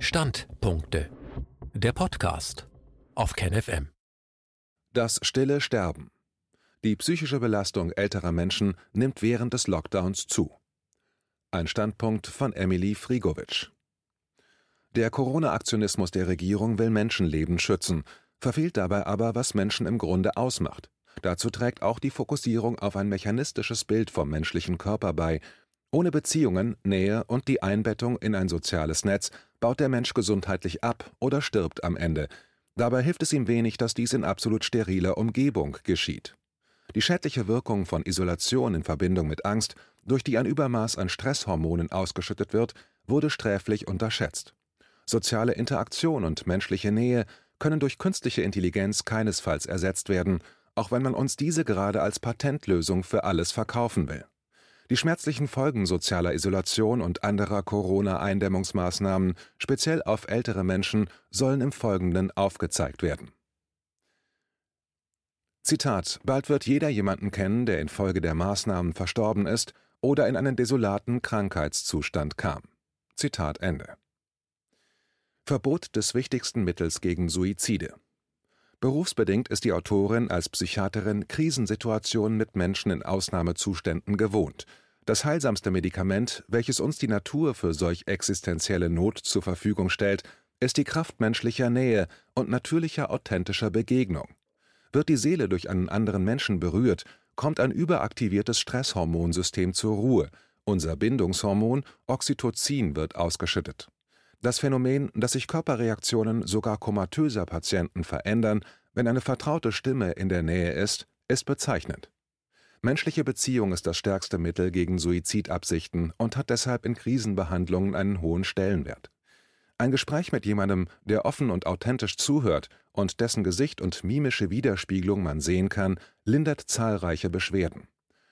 Standpunkte. Der Podcast auf KenFM. Das stille Sterben. Die psychische Belastung älterer Menschen nimmt während des Lockdowns zu. Ein Standpunkt von Emily Frigowitsch. Der Corona-Aktionismus der Regierung will Menschenleben schützen, verfehlt dabei aber, was Menschen im Grunde ausmacht. Dazu trägt auch die Fokussierung auf ein mechanistisches Bild vom menschlichen Körper bei. Ohne Beziehungen, Nähe und die Einbettung in ein soziales Netz baut der Mensch gesundheitlich ab oder stirbt am Ende. Dabei hilft es ihm wenig, dass dies in absolut steriler Umgebung geschieht. Die schädliche Wirkung von Isolation in Verbindung mit Angst, durch die ein Übermaß an Stresshormonen ausgeschüttet wird, wurde sträflich unterschätzt. Soziale Interaktion und menschliche Nähe können durch künstliche Intelligenz keinesfalls ersetzt werden, auch wenn man uns diese gerade als Patentlösung für alles verkaufen will. Die schmerzlichen Folgen sozialer Isolation und anderer Corona-Eindämmungsmaßnahmen, speziell auf ältere Menschen, sollen im Folgenden aufgezeigt werden. Zitat: Bald wird jeder jemanden kennen, der infolge der Maßnahmen verstorben ist oder in einen desolaten Krankheitszustand kam. Zitat Ende. Verbot des wichtigsten Mittels gegen Suizide. Berufsbedingt ist die Autorin als Psychiaterin Krisensituationen mit Menschen in Ausnahmezuständen gewohnt. Das heilsamste Medikament, welches uns die Natur für solch existenzielle Not zur Verfügung stellt, ist die Kraft menschlicher Nähe und natürlicher authentischer Begegnung. Wird die Seele durch einen anderen Menschen berührt, kommt ein überaktiviertes Stresshormonsystem zur Ruhe, unser Bindungshormon Oxytocin wird ausgeschüttet. Das Phänomen, dass sich Körperreaktionen sogar komatöser Patienten verändern, wenn eine vertraute Stimme in der Nähe ist, ist bezeichnend. Menschliche Beziehung ist das stärkste Mittel gegen Suizidabsichten und hat deshalb in Krisenbehandlungen einen hohen Stellenwert. Ein Gespräch mit jemandem, der offen und authentisch zuhört und dessen Gesicht und mimische Widerspiegelung man sehen kann, lindert zahlreiche Beschwerden.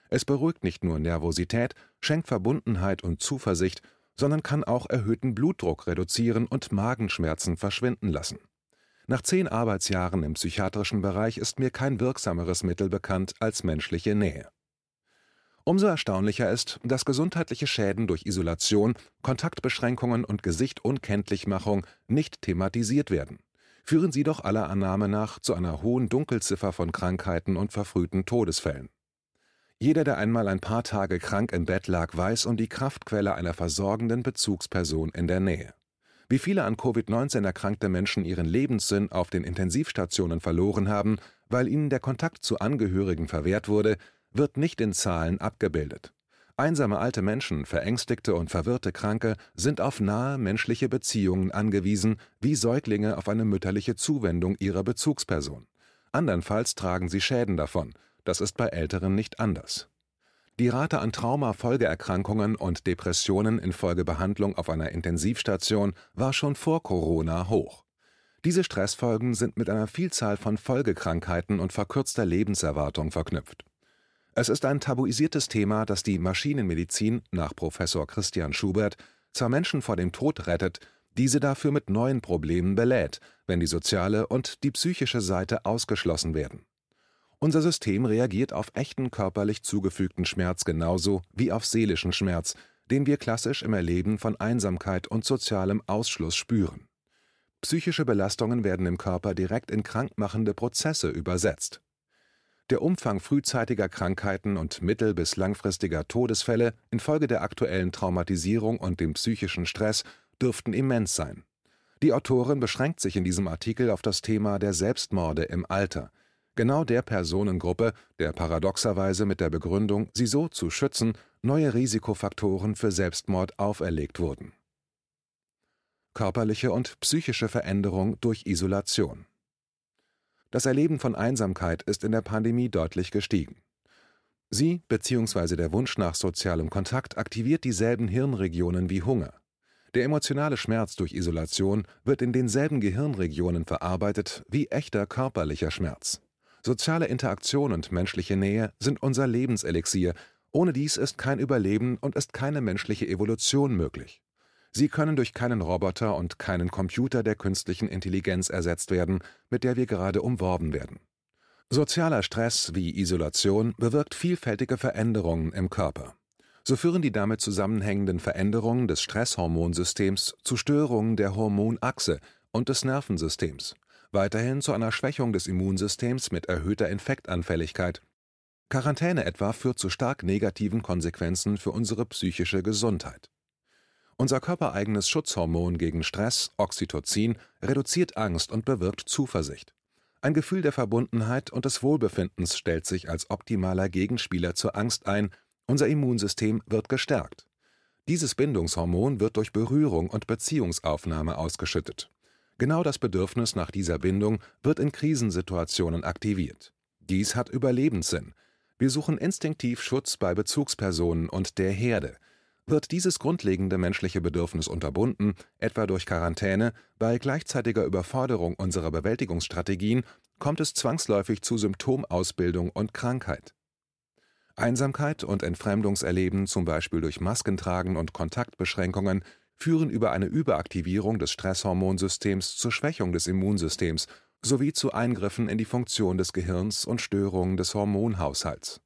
Es beruhigt nicht nur Nervosität, schenkt Verbundenheit und Zuversicht sondern kann auch erhöhten Blutdruck reduzieren und Magenschmerzen verschwinden lassen. Nach zehn Arbeitsjahren im psychiatrischen Bereich ist mir kein wirksameres Mittel bekannt als menschliche Nähe. Umso erstaunlicher ist, dass gesundheitliche Schäden durch Isolation, Kontaktbeschränkungen und Gesichtunkenntlichmachung nicht thematisiert werden. Führen sie doch aller Annahme nach zu einer hohen Dunkelziffer von Krankheiten und verfrühten Todesfällen. Jeder, der einmal ein paar Tage krank im Bett lag, weiß um die Kraftquelle einer versorgenden Bezugsperson in der Nähe. Wie viele an Covid-19 erkrankte Menschen ihren Lebenssinn auf den Intensivstationen verloren haben, weil ihnen der Kontakt zu Angehörigen verwehrt wurde, wird nicht in Zahlen abgebildet. Einsame alte Menschen, verängstigte und verwirrte Kranke sind auf nahe menschliche Beziehungen angewiesen, wie Säuglinge auf eine mütterliche Zuwendung ihrer Bezugsperson. Andernfalls tragen sie Schäden davon, das ist bei Älteren nicht anders. Die Rate an Trauma-Folgeerkrankungen und Depressionen infolge Behandlung auf einer Intensivstation war schon vor Corona hoch. Diese Stressfolgen sind mit einer Vielzahl von Folgekrankheiten und verkürzter Lebenserwartung verknüpft. Es ist ein tabuisiertes Thema, das die Maschinenmedizin nach Professor Christian Schubert zwar Menschen vor dem Tod rettet, diese dafür mit neuen Problemen belädt, wenn die soziale und die psychische Seite ausgeschlossen werden. Unser System reagiert auf echten körperlich zugefügten Schmerz genauso wie auf seelischen Schmerz, den wir klassisch im Erleben von Einsamkeit und sozialem Ausschluss spüren. Psychische Belastungen werden im Körper direkt in krankmachende Prozesse übersetzt. Der Umfang frühzeitiger Krankheiten und mittel- bis langfristiger Todesfälle infolge der aktuellen Traumatisierung und dem psychischen Stress dürften immens sein. Die Autorin beschränkt sich in diesem Artikel auf das Thema der Selbstmorde im Alter – genau der Personengruppe, der paradoxerweise mit der Begründung, sie so zu schützen, neue Risikofaktoren für Selbstmord auferlegt wurden. Körperliche und psychische Veränderung durch Isolation. Das Erleben von Einsamkeit ist in der Pandemie deutlich gestiegen. Sie bzw. der Wunsch nach sozialem Kontakt aktiviert dieselben Hirnregionen wie Hunger. Der emotionale Schmerz durch Isolation wird in denselben Gehirnregionen verarbeitet wie echter körperlicher Schmerz. Soziale Interaktion und menschliche Nähe sind unser Lebenselixier, ohne dies ist kein Überleben und ist keine menschliche Evolution möglich. Sie können durch keinen Roboter und keinen Computer der künstlichen Intelligenz ersetzt werden, mit der wir gerade umworben werden. Sozialer Stress wie Isolation bewirkt vielfältige Veränderungen im Körper. So führen die damit zusammenhängenden Veränderungen des Stresshormonsystems zu Störungen der Hormonachse und des Nervensystems, weiterhin zu einer Schwächung des Immunsystems mit erhöhter Infektanfälligkeit. Quarantäne etwa führt zu stark negativen Konsequenzen für unsere psychische Gesundheit. Unser körpereigenes Schutzhormon gegen Stress, Oxytocin, reduziert Angst und bewirkt Zuversicht. Ein Gefühl der Verbundenheit und des Wohlbefindens stellt sich als optimaler Gegenspieler zur Angst ein, unser Immunsystem wird gestärkt. Dieses Bindungshormon wird durch Berührung und Beziehungsaufnahme ausgeschüttet. Genau das Bedürfnis nach dieser Bindung wird in Krisensituationen aktiviert. Dies hat Überlebenssinn. Wir suchen instinktiv Schutz bei Bezugspersonen und der Herde. Wird dieses grundlegende menschliche Bedürfnis unterbunden, etwa durch Quarantäne, bei gleichzeitiger Überforderung unserer Bewältigungsstrategien, kommt es zwangsläufig zu Symptomausbildung und Krankheit. Einsamkeit und Entfremdungserleben, zum Beispiel durch Maskentragen und Kontaktbeschränkungen, führen über eine Überaktivierung des Stresshormonsystems zur Schwächung des Immunsystems sowie zu Eingriffen in die Funktion des Gehirns und Störungen des Hormonhaushalts.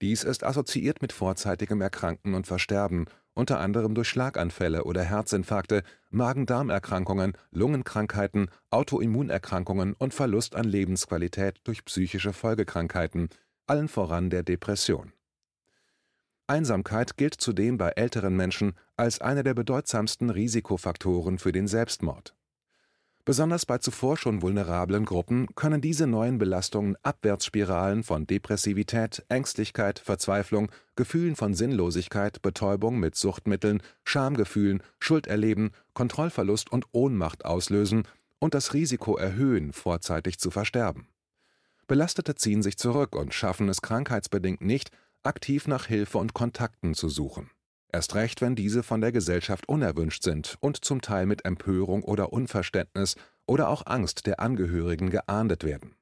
Dies ist assoziiert mit vorzeitigem Erkranken und Versterben, unter anderem durch Schlaganfälle oder Herzinfarkte, Magen-Darm-Erkrankungen, Lungenkrankheiten, Autoimmunerkrankungen und Verlust an Lebensqualität durch psychische Folgekrankheiten, allen voran der Depression. Einsamkeit gilt zudem bei älteren Menschen als einer der bedeutsamsten Risikofaktoren für den Selbstmord. Besonders bei zuvor schon vulnerablen Gruppen können diese neuen Belastungen Abwärtsspiralen von Depressivität, Ängstlichkeit, Verzweiflung, Gefühlen von Sinnlosigkeit, Betäubung mit Suchtmitteln, Schamgefühlen, Schulderleben, Kontrollverlust und Ohnmacht auslösen und das Risiko erhöhen, vorzeitig zu versterben. Belastete ziehen sich zurück und schaffen es krankheitsbedingt nicht, aktiv nach Hilfe und Kontakten zu suchen erst recht, wenn diese von der Gesellschaft unerwünscht sind und zum Teil mit Empörung oder Unverständnis oder auch Angst der Angehörigen geahndet werden.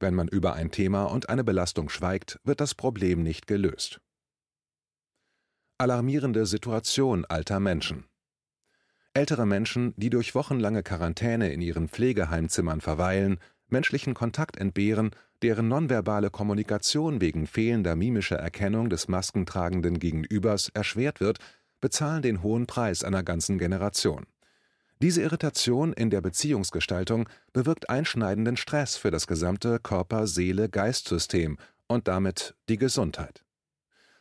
Wenn man über ein Thema und eine Belastung schweigt, wird das Problem nicht gelöst. Alarmierende Situation alter Menschen Ältere Menschen, die durch wochenlange Quarantäne in ihren Pflegeheimzimmern verweilen, menschlichen Kontakt entbehren, deren nonverbale Kommunikation wegen fehlender mimischer Erkennung des maskentragenden Gegenübers erschwert wird, bezahlen den hohen Preis einer ganzen Generation. Diese Irritation in der Beziehungsgestaltung bewirkt einschneidenden Stress für das gesamte Körper-Seele-Geist-System und damit die Gesundheit.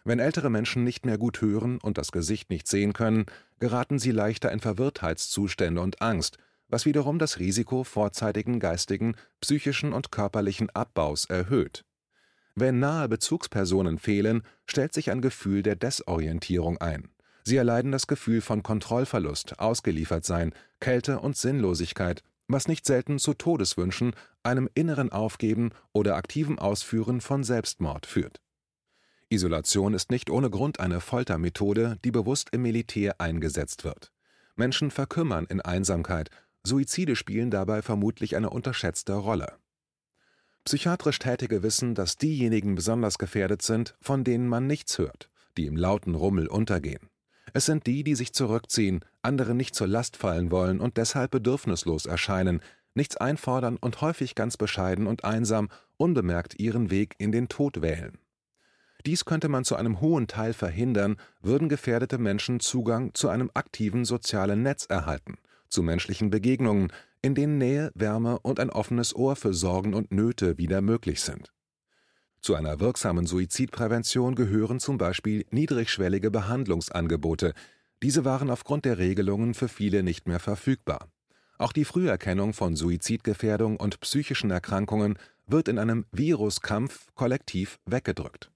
Wenn ältere Menschen nicht mehr gut hören und das Gesicht nicht sehen können, geraten sie leichter in Verwirrtheitszustände und Angst, was wiederum das Risiko vorzeitigen geistigen, psychischen und körperlichen Abbaus erhöht. Wenn nahe Bezugspersonen fehlen, stellt sich ein Gefühl der Desorientierung ein. Sie erleiden das Gefühl von Kontrollverlust, Ausgeliefertsein, Kälte und Sinnlosigkeit, was nicht selten zu Todeswünschen, einem inneren Aufgeben oder aktivem Ausführen von Selbstmord führt. Isolation ist nicht ohne Grund eine Foltermethode, die bewusst im Militär eingesetzt wird. Menschen verkümmern in Einsamkeit Suizide spielen dabei vermutlich eine unterschätzte Rolle. Psychiatrisch Tätige wissen, dass diejenigen besonders gefährdet sind, von denen man nichts hört, die im lauten Rummel untergehen. Es sind die, die sich zurückziehen, anderen nicht zur Last fallen wollen und deshalb bedürfnislos erscheinen, nichts einfordern und häufig ganz bescheiden und einsam, unbemerkt ihren Weg in den Tod wählen. Dies könnte man zu einem hohen Teil verhindern, würden gefährdete Menschen Zugang zu einem aktiven sozialen Netz erhalten – zu menschlichen Begegnungen, in denen Nähe, Wärme und ein offenes Ohr für Sorgen und Nöte wieder möglich sind. Zu einer wirksamen Suizidprävention gehören zum Beispiel niedrigschwellige Behandlungsangebote. Diese waren aufgrund der Regelungen für viele nicht mehr verfügbar. Auch die Früherkennung von Suizidgefährdung und psychischen Erkrankungen wird in einem Viruskampf kollektiv weggedrückt.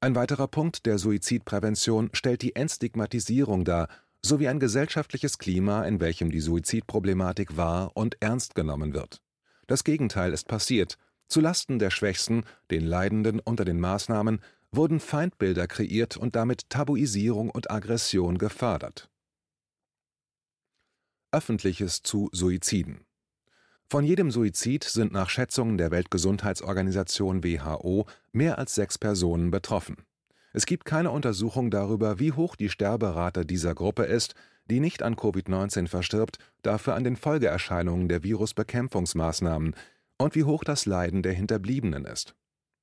Ein weiterer Punkt der Suizidprävention stellt die Entstigmatisierung dar sowie ein gesellschaftliches Klima, in welchem die Suizidproblematik wahr und ernst genommen wird. Das Gegenteil ist passiert. Zu Lasten der Schwächsten, den Leidenden unter den Maßnahmen, wurden Feindbilder kreiert und damit Tabuisierung und Aggression gefördert. Öffentliches zu Suiziden Von jedem Suizid sind nach Schätzungen der Weltgesundheitsorganisation WHO mehr als sechs Personen betroffen. Es gibt keine Untersuchung darüber, wie hoch die Sterberate dieser Gruppe ist, die nicht an Covid-19 verstirbt, dafür an den Folgeerscheinungen der Virusbekämpfungsmaßnahmen und wie hoch das Leiden der Hinterbliebenen ist.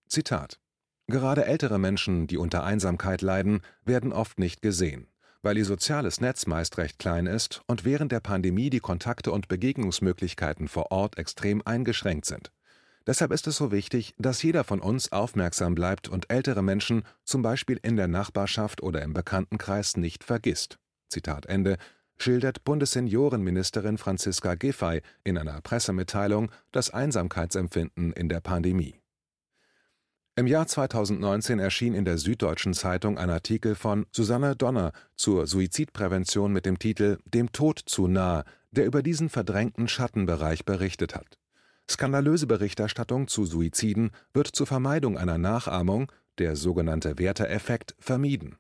Zitat Gerade ältere Menschen, die unter Einsamkeit leiden, werden oft nicht gesehen, weil ihr soziales Netz meist recht klein ist und während der Pandemie die Kontakte und Begegnungsmöglichkeiten vor Ort extrem eingeschränkt sind. Deshalb ist es so wichtig, dass jeder von uns aufmerksam bleibt und ältere Menschen zum Beispiel in der Nachbarschaft oder im Bekanntenkreis nicht vergisst. Zitat Ende schildert Bundesseniorenministerin Franziska Giffey in einer Pressemitteilung das Einsamkeitsempfinden in der Pandemie. Im Jahr 2019 erschien in der Süddeutschen Zeitung ein Artikel von Susanne Donner zur Suizidprävention mit dem Titel Dem Tod zu nah, der über diesen verdrängten Schattenbereich berichtet hat. Skandalöse Berichterstattung zu Suiziden wird zur Vermeidung einer Nachahmung, der sogenannte Werteeffekt, vermieden.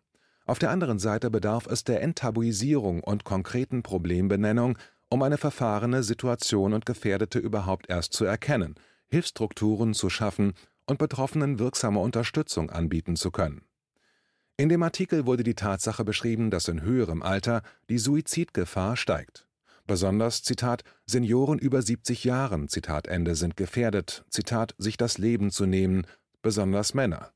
Auf der anderen Seite bedarf es der Enttabuisierung und konkreten Problembenennung, um eine verfahrene Situation und Gefährdete überhaupt erst zu erkennen, Hilfsstrukturen zu schaffen und Betroffenen wirksame Unterstützung anbieten zu können. In dem Artikel wurde die Tatsache beschrieben, dass in höherem Alter die Suizidgefahr steigt. Besonders, Zitat, Senioren über 70 Jahren, Zitat Ende, sind gefährdet, Zitat, sich das Leben zu nehmen, besonders Männer.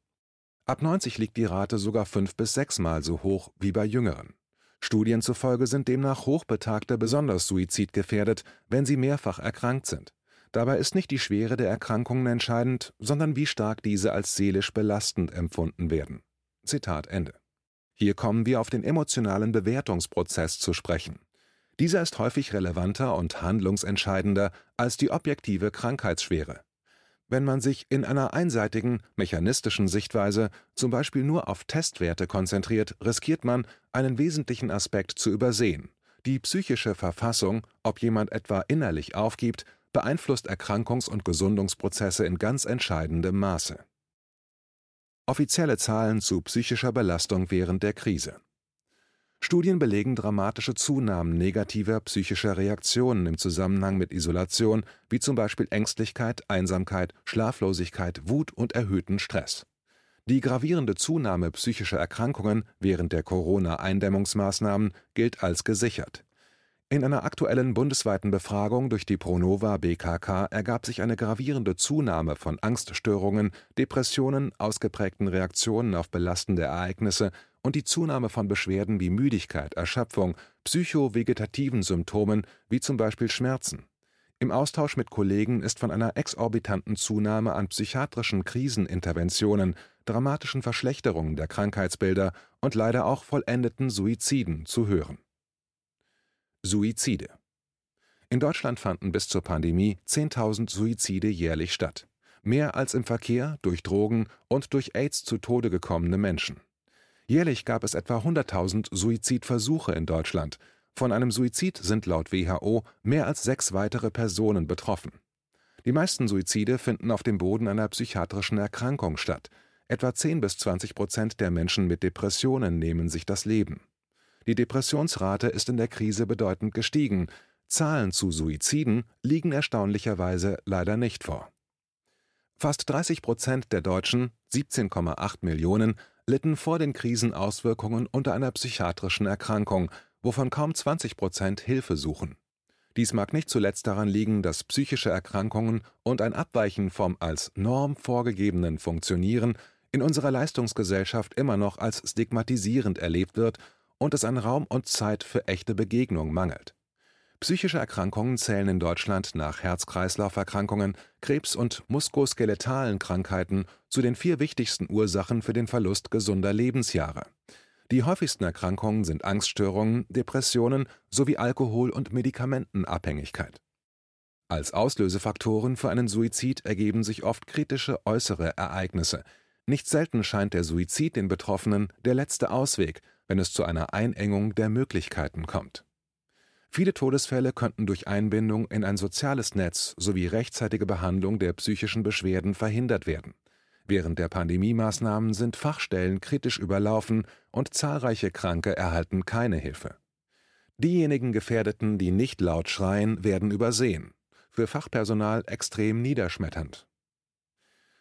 Ab 90 liegt die Rate sogar fünf bis sechsmal so hoch wie bei Jüngeren. Studien zufolge sind demnach Hochbetagte besonders suizidgefährdet, wenn sie mehrfach erkrankt sind. Dabei ist nicht die Schwere der Erkrankungen entscheidend, sondern wie stark diese als seelisch belastend empfunden werden. Zitat Ende. Hier kommen wir auf den emotionalen Bewertungsprozess zu sprechen. Dieser ist häufig relevanter und handlungsentscheidender als die objektive Krankheitsschwere. Wenn man sich in einer einseitigen, mechanistischen Sichtweise zum Beispiel nur auf Testwerte konzentriert, riskiert man, einen wesentlichen Aspekt zu übersehen. Die psychische Verfassung, ob jemand etwa innerlich aufgibt, beeinflusst Erkrankungs- und Gesundungsprozesse in ganz entscheidendem Maße. Offizielle Zahlen zu psychischer Belastung während der Krise Studien belegen dramatische Zunahmen negativer psychischer Reaktionen im Zusammenhang mit Isolation, wie zum Beispiel Ängstlichkeit, Einsamkeit, Schlaflosigkeit, Wut und erhöhten Stress. Die gravierende Zunahme psychischer Erkrankungen während der Corona-Eindämmungsmaßnahmen gilt als gesichert. In einer aktuellen bundesweiten Befragung durch die Pronova BKK ergab sich eine gravierende Zunahme von Angststörungen, Depressionen, ausgeprägten Reaktionen auf belastende Ereignisse und die Zunahme von Beschwerden wie Müdigkeit, Erschöpfung, psychovegetativen Symptomen wie zum Beispiel Schmerzen. Im Austausch mit Kollegen ist von einer exorbitanten Zunahme an psychiatrischen Kriseninterventionen, dramatischen Verschlechterungen der Krankheitsbilder und leider auch vollendeten Suiziden zu hören. Suizide In Deutschland fanden bis zur Pandemie 10.000 Suizide jährlich statt. Mehr als im Verkehr, durch Drogen und durch AIDS zu Tode gekommene Menschen. Jährlich gab es etwa 100.000 Suizidversuche in Deutschland. Von einem Suizid sind laut WHO mehr als sechs weitere Personen betroffen. Die meisten Suizide finden auf dem Boden einer psychiatrischen Erkrankung statt. Etwa 10 bis 20 Prozent der Menschen mit Depressionen nehmen sich das Leben. Die Depressionsrate ist in der Krise bedeutend gestiegen. Zahlen zu Suiziden liegen erstaunlicherweise leider nicht vor. Fast 30 Prozent der Deutschen, 17,8 Millionen, litten vor den Krisenauswirkungen unter einer psychiatrischen Erkrankung, wovon kaum 20 Prozent Hilfe suchen. Dies mag nicht zuletzt daran liegen, dass psychische Erkrankungen und ein Abweichen vom als Norm vorgegebenen Funktionieren in unserer Leistungsgesellschaft immer noch als stigmatisierend erlebt wird und es an Raum und Zeit für echte Begegnung mangelt Psychische Erkrankungen zählen in Deutschland nach Herz-Kreislauf-Erkrankungen, Krebs und muskuloskeletalen Krankheiten zu den vier wichtigsten Ursachen für den Verlust gesunder Lebensjahre. Die häufigsten Erkrankungen sind Angststörungen, Depressionen sowie Alkohol- und Medikamentenabhängigkeit. Als Auslösefaktoren für einen Suizid ergeben sich oft kritische äußere Ereignisse. Nicht selten scheint der Suizid den Betroffenen der letzte Ausweg, wenn es zu einer Einengung der Möglichkeiten kommt Viele Todesfälle könnten durch Einbindung in ein soziales Netz sowie rechtzeitige Behandlung der psychischen Beschwerden verhindert werden. Während der Pandemiemaßnahmen sind Fachstellen kritisch überlaufen und zahlreiche Kranke erhalten keine Hilfe. Diejenigen Gefährdeten, die nicht laut schreien, werden übersehen. Für Fachpersonal extrem niederschmetternd.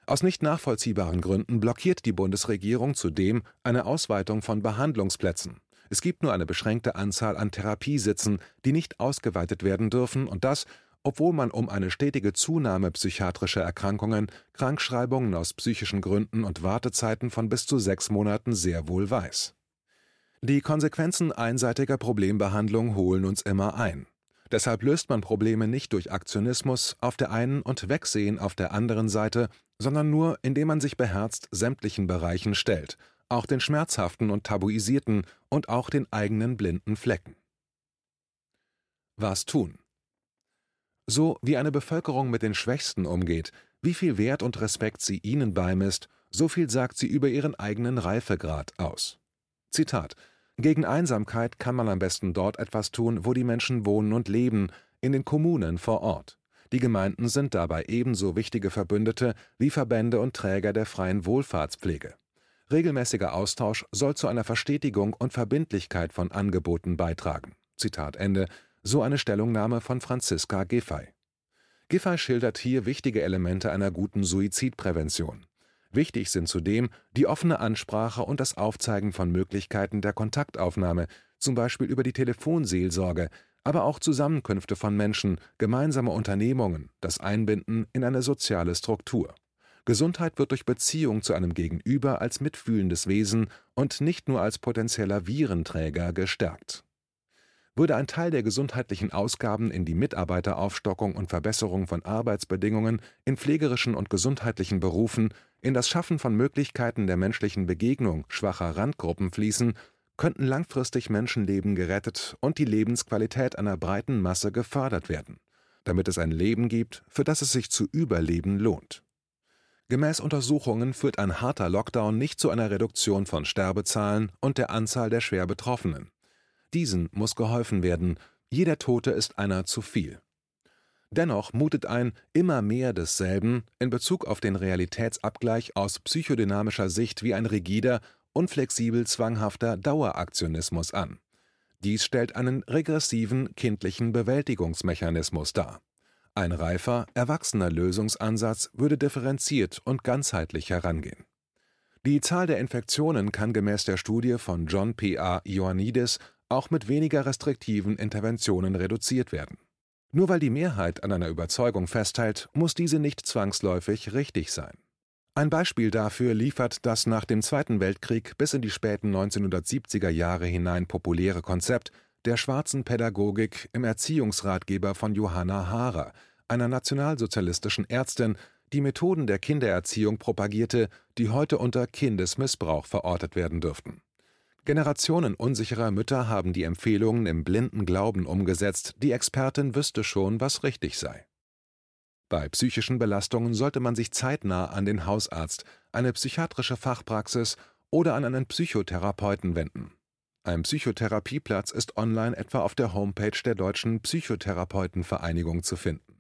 Aus nicht nachvollziehbaren Gründen blockiert die Bundesregierung zudem eine Ausweitung von Behandlungsplätzen. Es gibt nur eine beschränkte Anzahl an Therapiesitzen, die nicht ausgeweitet werden dürfen, und das, obwohl man um eine stetige Zunahme psychiatrischer Erkrankungen, Krankschreibungen aus psychischen Gründen und Wartezeiten von bis zu sechs Monaten sehr wohl weiß. Die Konsequenzen einseitiger Problembehandlung holen uns immer ein. Deshalb löst man Probleme nicht durch Aktionismus auf der einen und Wegsehen auf der anderen Seite, sondern nur, indem man sich beherzt sämtlichen Bereichen stellt, auch den schmerzhaften und tabuisierten und auch den eigenen blinden Flecken. Was tun? So wie eine Bevölkerung mit den Schwächsten umgeht, wie viel Wert und Respekt sie ihnen beimisst, so viel sagt sie über ihren eigenen Reifegrad aus. Zitat Gegen Einsamkeit kann man am besten dort etwas tun, wo die Menschen wohnen und leben, in den Kommunen vor Ort. Die Gemeinden sind dabei ebenso wichtige Verbündete wie Verbände und Träger der freien Wohlfahrtspflege. Regelmäßiger Austausch soll zu einer Verstetigung und Verbindlichkeit von Angeboten beitragen. Zitat Ende so eine Stellungnahme von Franziska Giffey. Giffey schildert hier wichtige Elemente einer guten Suizidprävention. Wichtig sind zudem die offene Ansprache und das Aufzeigen von Möglichkeiten der Kontaktaufnahme, zum Beispiel über die Telefonseelsorge, aber auch Zusammenkünfte von Menschen, gemeinsame Unternehmungen, das Einbinden in eine soziale Struktur. Gesundheit wird durch Beziehung zu einem Gegenüber als mitfühlendes Wesen und nicht nur als potenzieller Virenträger gestärkt würde ein Teil der gesundheitlichen Ausgaben in die Mitarbeiteraufstockung und Verbesserung von Arbeitsbedingungen in pflegerischen und gesundheitlichen Berufen, in das Schaffen von Möglichkeiten der menschlichen Begegnung schwacher Randgruppen fließen, könnten langfristig Menschenleben gerettet und die Lebensqualität einer breiten Masse gefördert werden, damit es ein Leben gibt, für das es sich zu überleben lohnt. Gemäß Untersuchungen führt ein harter Lockdown nicht zu einer Reduktion von Sterbezahlen und der Anzahl der schwer Betroffenen. Diesen muss geholfen werden, jeder Tote ist einer zu viel. Dennoch mutet ein immer mehr desselben in Bezug auf den Realitätsabgleich aus psychodynamischer Sicht wie ein rigider, unflexibel zwanghafter Daueraktionismus an. Dies stellt einen regressiven kindlichen Bewältigungsmechanismus dar. Ein reifer, erwachsener Lösungsansatz würde differenziert und ganzheitlich herangehen. Die Zahl der Infektionen kann gemäß der Studie von John P. A. Ioannidis auch mit weniger restriktiven Interventionen reduziert werden. Nur weil die Mehrheit an einer Überzeugung festhält, muss diese nicht zwangsläufig richtig sein. Ein Beispiel dafür liefert das nach dem Zweiten Weltkrieg bis in die späten 1970er Jahre hinein populäre Konzept der schwarzen Pädagogik im Erziehungsratgeber von Johanna Haarer, einer nationalsozialistischen Ärztin, die Methoden der Kindererziehung propagierte, die heute unter Kindesmissbrauch verortet werden dürften Generationen unsicherer Mütter haben die Empfehlungen im blinden Glauben umgesetzt, die Expertin wüsste schon, was richtig sei. Bei psychischen Belastungen sollte man sich zeitnah an den Hausarzt, eine psychiatrische Fachpraxis oder an einen Psychotherapeuten wenden. Ein Psychotherapieplatz ist online etwa auf der Homepage der Deutschen Psychotherapeutenvereinigung zu finden.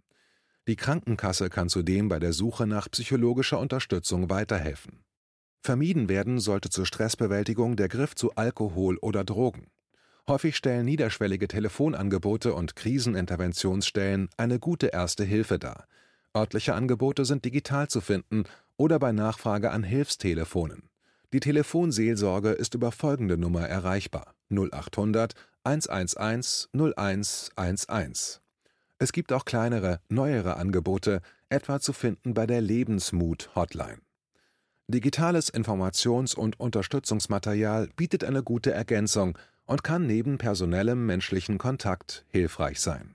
Die Krankenkasse kann zudem bei der Suche nach psychologischer Unterstützung weiterhelfen Vermieden werden sollte zur Stressbewältigung der Griff zu Alkohol oder Drogen. Häufig stellen niederschwellige Telefonangebote und Kriseninterventionsstellen eine gute erste Hilfe dar. Örtliche Angebote sind digital zu finden oder bei Nachfrage an Hilfstelefonen. Die Telefonseelsorge ist über folgende Nummer erreichbar: 0800 111 0111. Es gibt auch kleinere, neuere Angebote, etwa zu finden bei der Lebensmut Hotline. Digitales Informations- und Unterstützungsmaterial bietet eine gute Ergänzung und kann neben personellem menschlichen Kontakt hilfreich sein.